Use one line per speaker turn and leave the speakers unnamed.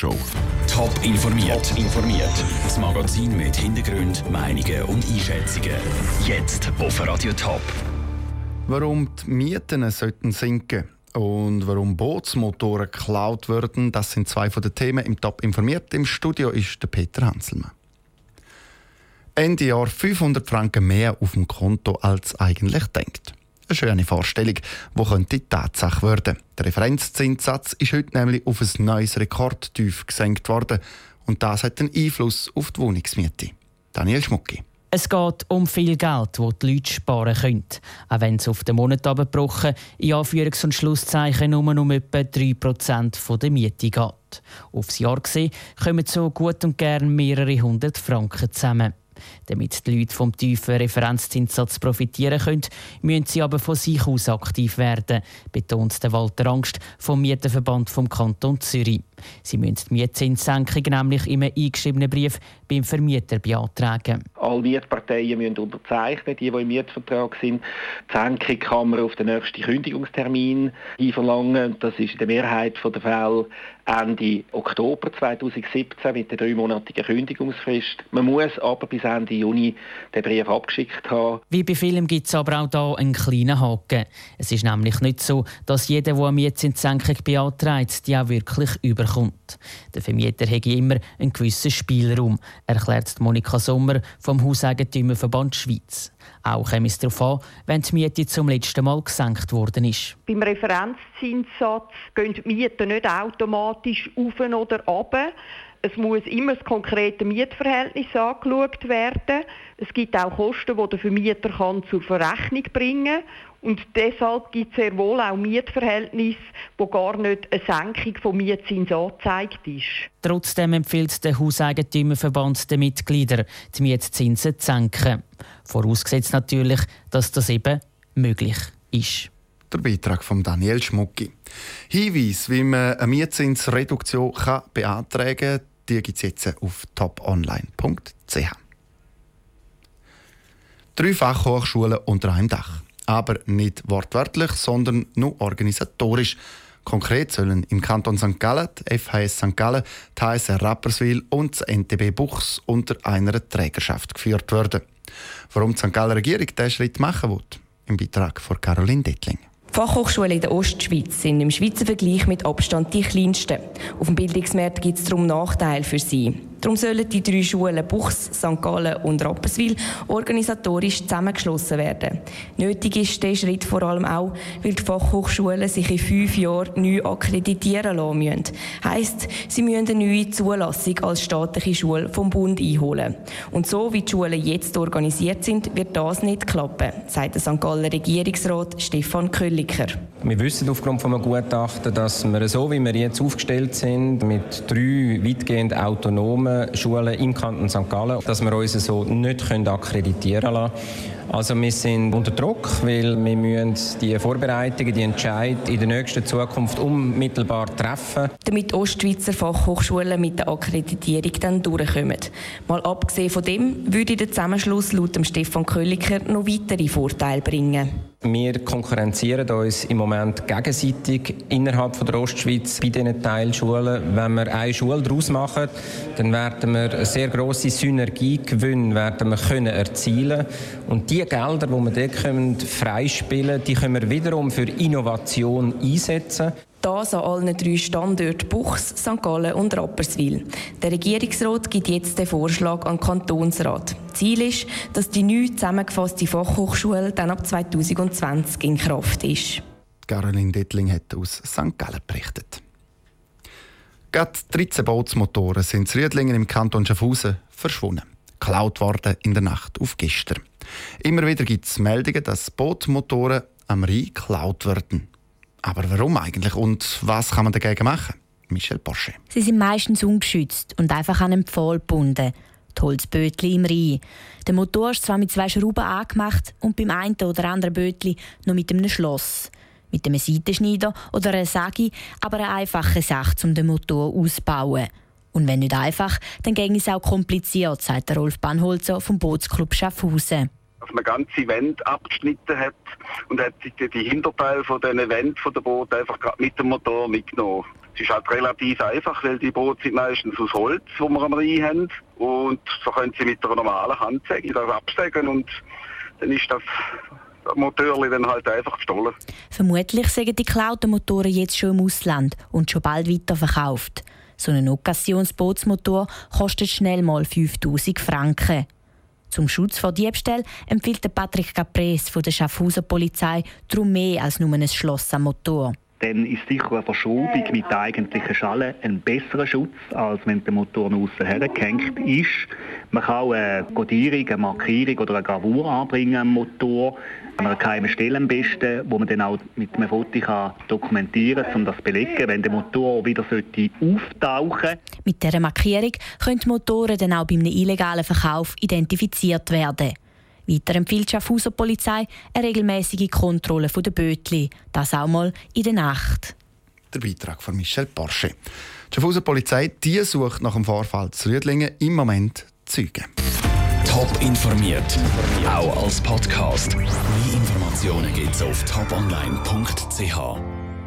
Show. Top informiert. Top informiert. Das Magazin mit Hintergrund, Meinungen und Einschätzungen. Jetzt auf Radio Top.
Warum die Mieten sollten sinken und warum Bootsmotoren geklaut werden, das sind zwei von den Themen im Top informiert. Im Studio ist der Peter Hanselmann. Ende Jahr 500 Franken mehr auf dem Konto als eigentlich denkt. Eine schöne Vorstellung, die könnte Tatsache werden. Der Referenzzinssatz ist heute nämlich auf ein neues Rekordtief gesenkt worden und das hat einen Einfluss auf die Wohnungsmiete. Daniel Schmucki.
Es geht um viel Geld, das die Leute sparen können. Auch wenn es auf den Monat abgebrochen, in Anführungs- und Schlusszeichen nur um etwa 3% der Miete geht. Aufs Jahr gesehen kommen so gut und gern mehrere hundert Franken zusammen. Damit die Leute vom tiefen Referenzzinssatz profitieren können, müssen sie aber von sich aus aktiv werden, betont Walter Angst vom Mietenverband vom Kanton Zürich. Sie müssen die Mietzinssenkung nämlich im eingeschriebenen Brief beim Vermieter beantragen.
Alle Mietparteien müssen unterzeichnen, die, die im Mietvertrag sind. Die Senkung kann man auf den nächsten Kündigungstermin einverlangen. Das ist in der Mehrheit der Fälle Ende Oktober 2017 mit der dreimonatigen Kündigungsfrist. Man muss aber bis Ende Juni den Brief abgeschickt haben.
Wie bei vielen gibt es aber auch hier einen kleinen Haken. Es ist nämlich nicht so, dass jeder, der eine Mietzinssenkung beantragt, die auch wirklich überkommt. Der Vermieter hätte immer einen gewissen Spielraum, erklärt Monika Sommer vom Hauseigentümerverband Schweiz. Auch käme es darauf an, wenn die Miete zum letzten Mal gesenkt worden ist.
Beim Referenzzinssatz gehen die Mieten nicht automatisch auf oder ab. Es muss immer das konkrete Mietverhältnis angeschaut werden. Es gibt auch Kosten, die der Vermieter kann zur Verrechnung bringen kann. Und deshalb gibt es sehr wohl auch Mietverhältnisse, wo gar nicht eine Senkung vom Mietzins angezeigt ist.
Trotzdem empfiehlt der Hauseigentümerverband den Mitgliedern, die Mietzinsen zu senken. Vorausgesetzt natürlich, dass das eben möglich ist.
Der Beitrag von Daniel Schmucki. Hinweis, wie man eine Mietzinsreduktion beantragen kann, die gibt es jetzt auf toponline.ch. Drei Fachhochschulen unter einem Dach. Aber nicht wortwörtlich, sondern nur organisatorisch. Konkret sollen im Kanton St. Gallen, die FHS St. Gallen, die HSR Rapperswil und das NTB Buchs unter einer Trägerschaft geführt werden. Warum die St. Galler Regierung diesen Schritt machen will? Im Beitrag von Caroline Dettling.
Fachhochschulen in der Ostschweiz sind im Schweizer Vergleich mit Abstand die kleinsten. Auf dem Bildungsmarkt gibt es darum Nachteile für sie. Darum sollen die drei Schulen Buchs, St. Gallen und Rapperswil organisatorisch zusammengeschlossen werden. Nötig ist dieser Schritt vor allem auch, weil die Fachhochschulen sich in fünf Jahren neu akkreditieren lassen müssen. Heisst, sie müssen eine neue Zulassung als staatliche Schule vom Bund einholen. Und so wie die Schulen jetzt organisiert sind, wird das nicht klappen, sagt der St. Galler Regierungsrat Stefan Kölliker.
Wir wissen aufgrund von einem Gutachten, dass wir so, wie wir jetzt aufgestellt sind, mit drei weitgehend autonomen Schulen im Kanton St. Gallen, dass wir uns so nicht akkreditieren lassen können. Also wir sind unter Druck, weil wir müssen die Vorbereitungen, die Entscheid in der nächsten Zukunft unmittelbar treffen.
Damit Ostschweizer Fachhochschulen mit der Akkreditierung dann durchkommen. Mal abgesehen von dem würde der Zusammenschluss laut Stefan Kölliker noch weitere Vorteile bringen.
Wir konkurrenzieren uns im Moment gegenseitig innerhalb von der Ostschweiz bei diesen Teilschulen. Wenn wir eine Schule daraus machen, dann werden wir sehr grosse Synergiegewinne werden wir können erzielen und die Gelder, die wir dort freispielen können, die können wir wiederum für Innovation einsetzen.
Das an allen drei Standorten Buchs, St. Gallen und Rapperswil. Der Regierungsrat gibt jetzt den Vorschlag an den Kantonsrat. Ziel ist, dass die neu zusammengefasste Fachhochschule dann ab 2020 in Kraft ist.
Caroline Dettling hat aus St. Gallen berichtet. Gerade 13 Bootsmotoren sind in Rüdlingen im Kanton Schaffhausen verschwunden. Geklaut worden in der Nacht auf gestern. Immer wieder gibt es Meldungen, dass Bootmotoren am Rhein geklaut werden. Aber warum eigentlich und was kann man dagegen machen? Michel Porsche.
Sie sind meistens ungeschützt und einfach an einen Pfahl gebunden. Die Holzbötli im Rhein. Der Motor ist zwar mit zwei Schrauben angemacht und beim einen oder anderen Bötli noch mit einem Schloss. Mit einem Seitenschneider oder einer Sagi, aber eine einfache Sache, um den Motor auszubauen. Und wenn nicht einfach, dann ging es auch kompliziert, sagt Rolf Banholzer vom Bootsclub Schaffhausen
dass man ganze Wände abgeschnitten hat und hat sich die Hinterteile von diesen Wänden von der Boot einfach mit dem Motor mitgenommen. Ist halt relativ einfach, weil die Boote sind meistens aus Holz, wo wir am Rhein haben. Und so können sie mit einer normalen Handsäge das absägen und dann ist das Motor dann halt einfach gestohlen.
Vermutlich sind die geklauten Motoren jetzt schon im Ausland und schon bald weiterverkauft. So ein Occasionsbootsmotor kostet schnell mal 5000 Franken. Zum Schutz vor Diebstahl empfiehlt Patrick Capres von der Schaffhauser Polizei darum mehr als nur ein Schloss am Motor
dann ist sicher eine Verschraubung mit der eigentlichen Schale ein besserer Schutz, als wenn der Motor nach außen hergehängt ist. Man kann auch eine Codierung, eine Markierung oder eine Gravur anbringen am Motor, an einer geheimen Stelle am besten, wo man dann auch mit einem Foto kann dokumentieren kann, um das zu belegen, wenn der Motor wieder auftauchen sollte.
Mit dieser Markierung können die Motoren dann auch bei einem illegalen Verkauf identifiziert werden. Weiter empfiehlt die Schaffhauser Polizei eine regelmäßige Kontrolle der Bötli, das auch mal in der Nacht.
Der Beitrag von Michel Porsche. Die Schaffhauser Polizei die sucht nach dem Vorfall zu Rüdlingen im Moment Zeugen.
Top informiert, auch als Podcast. Mehr Informationen gibt es auf toponline.ch.